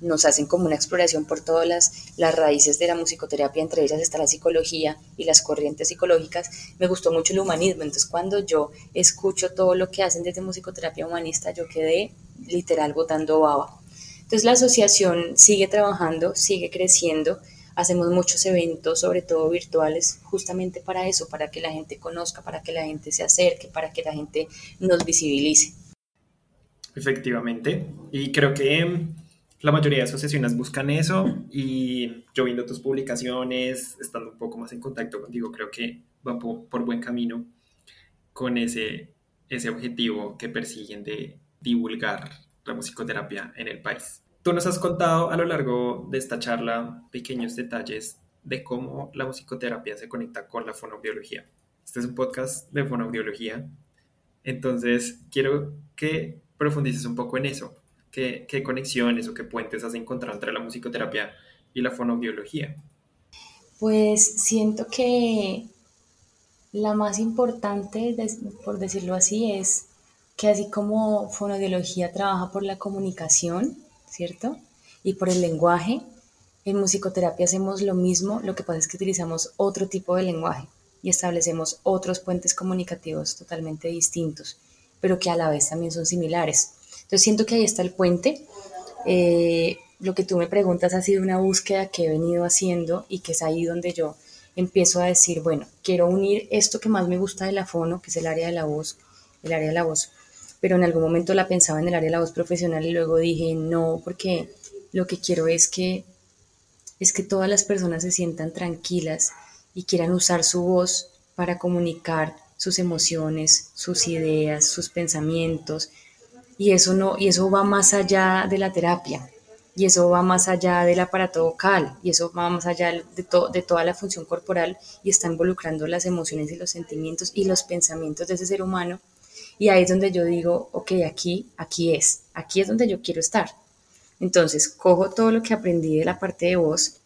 Speaker 1: nos hacen como una exploración por todas las, las, raíces de la musicoterapia, entre ellas está la psicología y las corrientes psicológicas. Me gustó mucho el humanismo, entonces cuando yo escucho todo lo que hacen desde musicoterapia humanista, yo quedé literal botando baba. Entonces la asociación sigue trabajando, sigue creciendo, hacemos muchos eventos, sobre todo virtuales, justamente para eso, para que la gente conozca, para que la gente se acerque, para que la gente nos visibilice.
Speaker 2: Efectivamente, y creo que la mayoría de asociaciones buscan eso y yo viendo tus publicaciones, estando un poco más en contacto contigo, creo que va por, buen camino con ese, ese objetivo que persiguen de divulgar la musicoterapia en el país. Tú nos has contado a lo largo de esta charla pequeños detalles de cómo la musicoterapia se conecta con la fonoaudiología. Este es un podcast de fonoaudiología, entonces quiero que profundices un poco en eso. ¿Qué, conexiones o qué puentes has encontrado entre la musicoterapia y la fonoaudiología?
Speaker 1: Pues siento que la más importante, por decirlo así, es que así como fonoaudiología trabaja por la comunicación, ¿cierto? Y por el lenguaje, en musicoterapia hacemos lo mismo, lo que pasa es que utilizamos otro tipo de lenguaje y establecemos otros puentes comunicativos totalmente distintos, pero que a la vez también son similares. Entonces siento que ahí está el puente. Eh, lo que tú me preguntas ha sido una búsqueda que he venido haciendo y que es ahí donde yo empiezo a decir, bueno, quiero unir esto que más me gusta de la fono, que es el área de la voz, el área de la voz, pero en algún momento la pensaba en el área de la voz profesional y luego dije, no, porque lo que quiero es que es que todas las personas se sientan tranquilas y quieran usar su voz para comunicar sus emociones, sus ideas, sus pensamientos, y eso no y eso va más allá de la terapia y eso va más allá del aparato vocal y eso va más allá de, de toda la función corporal y está involucrando las emociones y los sentimientos y los pensamientos de ese ser humano y ahí es donde yo digo, ok, aquí, aquí es, aquí es donde yo quiero estar. Entonces, cojo todo lo que aprendí de la parte de voz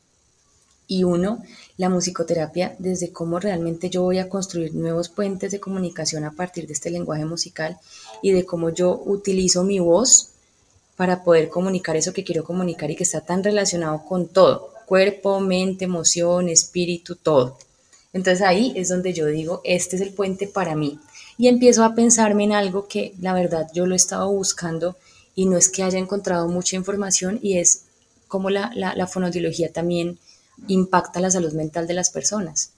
Speaker 1: y uno, la musicoterapia, desde cómo realmente yo voy a construir nuevos puentes de comunicación a partir de este lenguaje musical y de cómo yo utilizo mi voz para poder comunicar eso que quiero comunicar y que está tan relacionado con todo, cuerpo, mente, emoción, espíritu, todo. Entonces ahí es donde yo digo, este es el puente para mí. Y empiezo a pensarme en algo que la verdad yo lo he estado buscando y no es que haya encontrado mucha información y es cómo la, la, la también impacta la salud mental de las personas.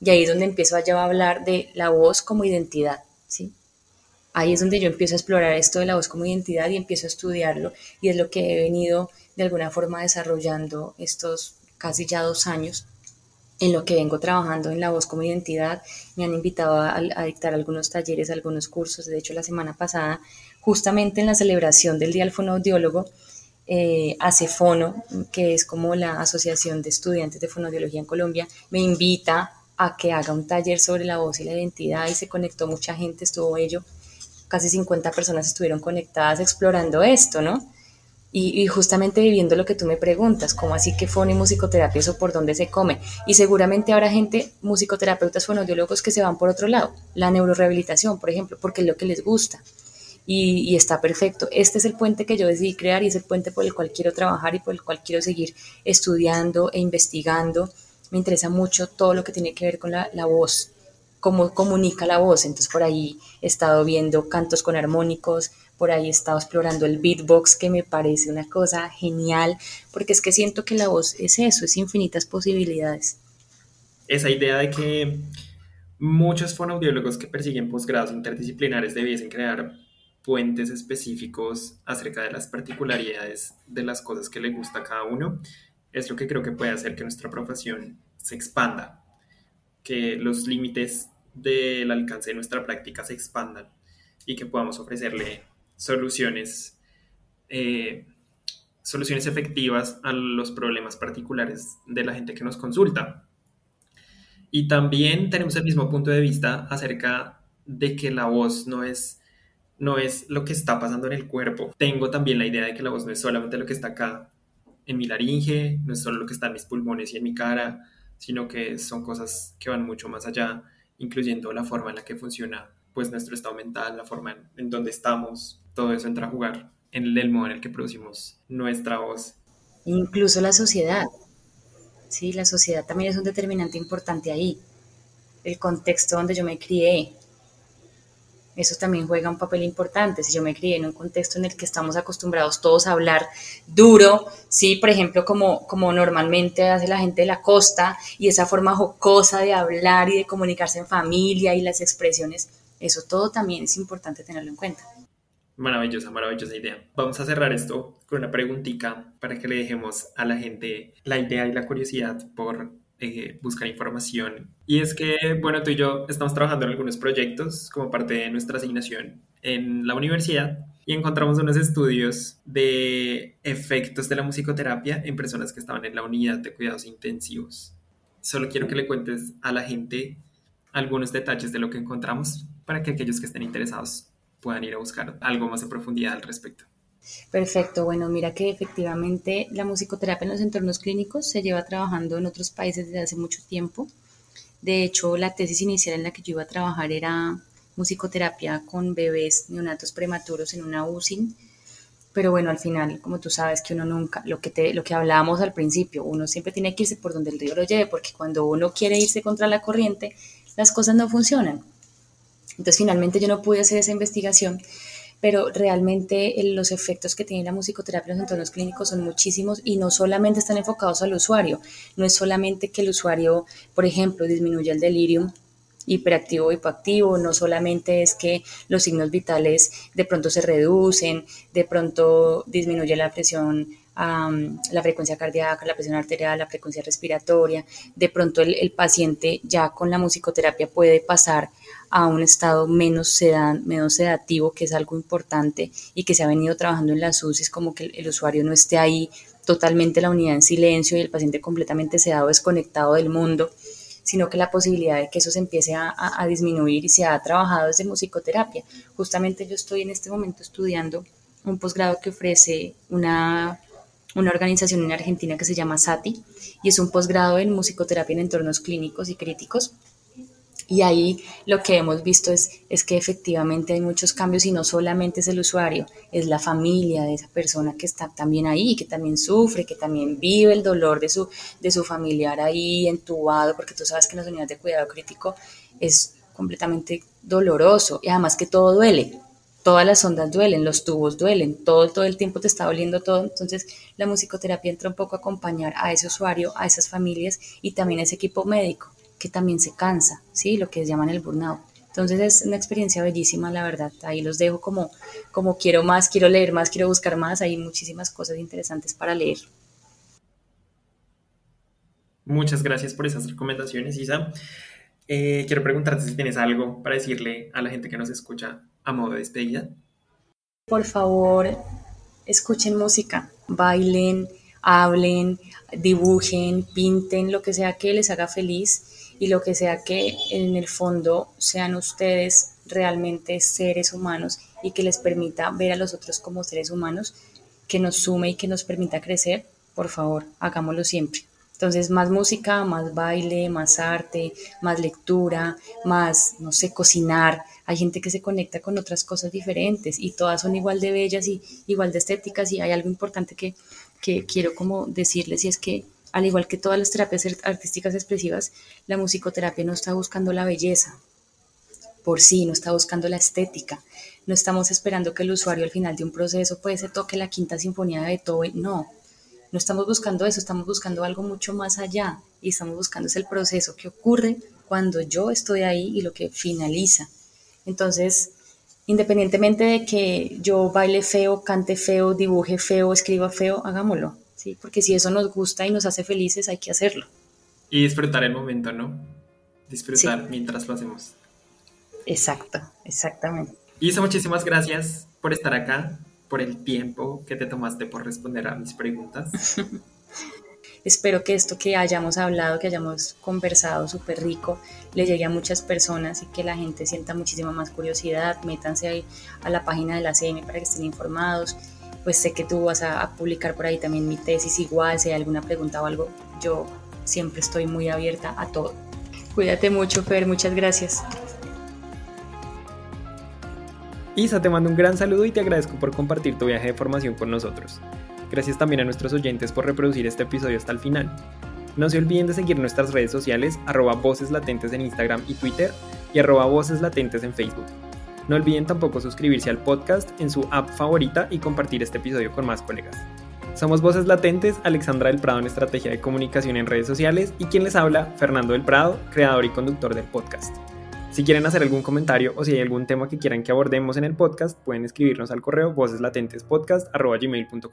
Speaker 1: Y ahí es donde empiezo a hablar de la voz como identidad, ¿sí? Ahí es donde yo empiezo a explorar esto de la voz como identidad y empiezo a estudiarlo y es lo que he venido de alguna forma desarrollando estos casi ya dos años en lo que vengo trabajando en la voz como identidad. Me han invitado a, dictar algunos talleres, algunos cursos. De hecho, la semana pasada, justamente en la celebración del Día del Fonoaudiólogo, eh, ACEFONO, que es como la Asociación de Estudiantes de Fonoaudiología en Colombia, me invita a que haga un taller sobre la voz y la identidad y se conectó mucha gente, estuvo ello, casi 50 personas estuvieron conectadas explorando esto, ¿no? Y, justamente viviendo lo que tú me preguntas, ¿cómo así que fono y musicoterapia, eso por dónde se come? Y seguramente habrá gente, musicoterapeutas, fonoaudiólogos que se van por otro lado, la neurorehabilitación, por ejemplo, porque es lo que les gusta y, está perfecto. Este es el puente que yo decidí crear y es el puente por el cual quiero trabajar y por el cual quiero seguir estudiando e investigando. Me interesa mucho todo lo que tiene que ver con la, la voz, cómo comunica la voz. Entonces por ahí he estado viendo cantos con armónicos, por ahí he estado explorando el beatbox, que me parece una cosa genial, porque es que siento que la voz es eso, es infinitas posibilidades.
Speaker 2: Esa idea de que muchos fonoaudiólogos que persiguen posgrados interdisciplinares debiesen crear puentes específicos acerca de las particularidades de las cosas que le gusta a cada uno, es lo que creo que puede hacer que nuestra profesión se expanda, que los límites del alcance de nuestra práctica se expandan y que podamos ofrecerle soluciones, eh, soluciones efectivas a los problemas particulares de la gente que nos consulta. Y también tenemos el mismo punto de vista acerca de que la voz no es no es lo que está pasando en el cuerpo. Tengo también la idea de que la voz no es solamente lo que está acá en mi laringe, no es solo lo que está en mis pulmones y en mi cara, sino que son cosas que van mucho más allá, incluyendo la forma en la que funciona pues nuestro estado mental, la forma en, en donde estamos, todo eso entra a jugar en el modo en el que producimos nuestra voz.
Speaker 1: Incluso la sociedad. Sí, la sociedad también es un determinante importante ahí. El contexto donde yo me crié, eso también juega un papel importante. Si yo me crié en un contexto en el que estamos acostumbrados todos a hablar duro, sí, por ejemplo, como, como normalmente hace la gente de la costa, y esa forma jocosa de hablar y de comunicarse en familia y las expresiones, eso todo también es importante tenerlo en cuenta.
Speaker 2: Maravillosa, maravillosa idea. Vamos a cerrar esto con una preguntita para que le dejemos a la gente la idea y la curiosidad por eh, buscar información. Y es que, bueno, tú y yo estamos trabajando en algunos proyectos como parte de nuestra asignación en la universidad y encontramos unos estudios de efectos de la musicoterapia en personas que estaban en la unidad de cuidados intensivos. Solo quiero que le cuentes a la gente algunos detalles de lo que encontramos para que aquellos que estén interesados puedan ir a buscar algo más en profundidad al respecto.
Speaker 1: Perfecto, bueno, mira que efectivamente la musicoterapia en los entornos clínicos se lleva trabajando en otros países desde hace mucho tiempo. De hecho, la tesis inicial en la que yo iba a trabajar era musicoterapia con bebés neonatos prematuros en una UCI. Pero bueno, al final, como tú sabes que uno nunca, lo que, te, lo que hablábamos al principio, uno siempre tiene que irse por donde el río lo lleve, porque cuando uno quiere irse contra la corriente, las cosas no funcionan. Entonces finalmente yo no pude hacer esa investigación, pero realmente los efectos que tiene la musicoterapia en los entornos clínicos son muchísimos y no solamente están enfocados al usuario, no es solamente que el usuario, por ejemplo, disminuya el delirium hiperactivo o hipoactivo, no solamente es que los signos vitales de pronto se reducen, de pronto disminuye la presión la frecuencia cardíaca, la presión arterial, la frecuencia respiratoria. De pronto el, paciente ya con la musicoterapia puede pasar a un estado menos, menos sedativo, que es algo importante y que se ha venido trabajando en las UCIs, como que el, usuario no esté ahí totalmente la unidad en silencio y el paciente completamente sedado, desconectado del mundo, sino que la posibilidad de que eso se empiece a, a disminuir y se ha trabajado desde musicoterapia. Justamente yo estoy en este momento estudiando un posgrado que ofrece una una organización en Argentina que se llama SATI y es un posgrado en musicoterapia en entornos clínicos y críticos. Y ahí lo que hemos visto es, es que efectivamente hay muchos cambios y no solamente es el usuario, es la familia de esa persona que está también ahí, que también sufre, que también vive el dolor de su, de su familiar ahí entubado, porque tú sabes que en las unidades de cuidado crítico es completamente doloroso y además que todo duele, todas las ondas duelen, los tubos duelen, todo, todo el tiempo te está doliendo todo. Entonces, la musicoterapia entra un poco a acompañar a ese usuario, a esas familias y también a ese equipo médico que también se cansa, ¿sí? Lo que llaman el burnout. Entonces es una experiencia bellísima, la verdad. Ahí los dejo como, como quiero más, quiero leer más, quiero buscar más. Hay muchísimas cosas interesantes para leer.
Speaker 2: Muchas gracias por esas recomendaciones, Isa. Eh, quiero preguntarte si tienes algo para decirle a la gente que nos escucha a modo de despedida.
Speaker 1: Por favor, escuchen música, bailen, hablen, dibujen, pinten, lo que sea que les haga feliz y lo que sea que en el fondo sean ustedes realmente seres humanos y que les permita ver a los otros como seres humanos, que nos sume y que nos permita crecer, por favor, hagámoslo siempre. Entonces, más música, más baile, más arte, más lectura, más, no sé, cocinar. Hay gente que se conecta con otras cosas diferentes y todas son igual de bellas y igual de estéticas. Y hay algo importante que, quiero como decirles y es que, al igual que todas las terapias artísticas expresivas, la musicoterapia no está buscando la belleza por sí, no está buscando la estética. No estamos esperando que el usuario al final de un proceso pues se toque la quinta sinfonía de Beethoven. No, no estamos buscando eso, estamos buscando algo mucho más allá y estamos buscando es el proceso que ocurre cuando yo estoy ahí y lo que finaliza. Entonces, independientemente de que yo baile feo, cante feo, dibuje feo, escriba feo, hagámoslo, ¿sí? Porque si eso nos gusta y nos hace felices, hay que hacerlo.
Speaker 2: Y disfrutar el momento, ¿no? Disfrutar mientras lo hacemos.
Speaker 1: Exacto, exactamente.
Speaker 2: Isa, muchísimas gracias por estar acá por el tiempo que te tomaste por responder a mis preguntas.
Speaker 1: Espero que esto que hayamos hablado, que hayamos conversado súper rico, le llegue a muchas personas y que la gente sienta muchísima más curiosidad. Métanse ahí a la página de la CM para que estén informados. Pues sé que tú vas a, a publicar por ahí también mi tesis igual, si hay alguna pregunta o algo, yo siempre estoy muy abierta a todo. Cuídate mucho, Fer, muchas gracias.
Speaker 2: Isa, te mando un gran saludo y te agradezco por compartir tu viaje de formación con nosotros. Gracias también a nuestros oyentes por reproducir este episodio hasta el final. No se olviden de seguir nuestras redes sociales, arroba voces latentes en Instagram y Twitter y arroba voces latentes en Facebook. No olviden tampoco suscribirse al podcast en su app favorita y compartir este episodio con más colegas. Somos Voces Latentes, Alexandra del Prado en Estrategia de Comunicación en redes sociales y quien les habla, Fernando del Prado, creador y conductor del podcast. Si quieren hacer algún comentario o si hay algún tema que quieran que abordemos en el podcast, pueden escribirnos al correo voceslatentesPodcast.gmail.com.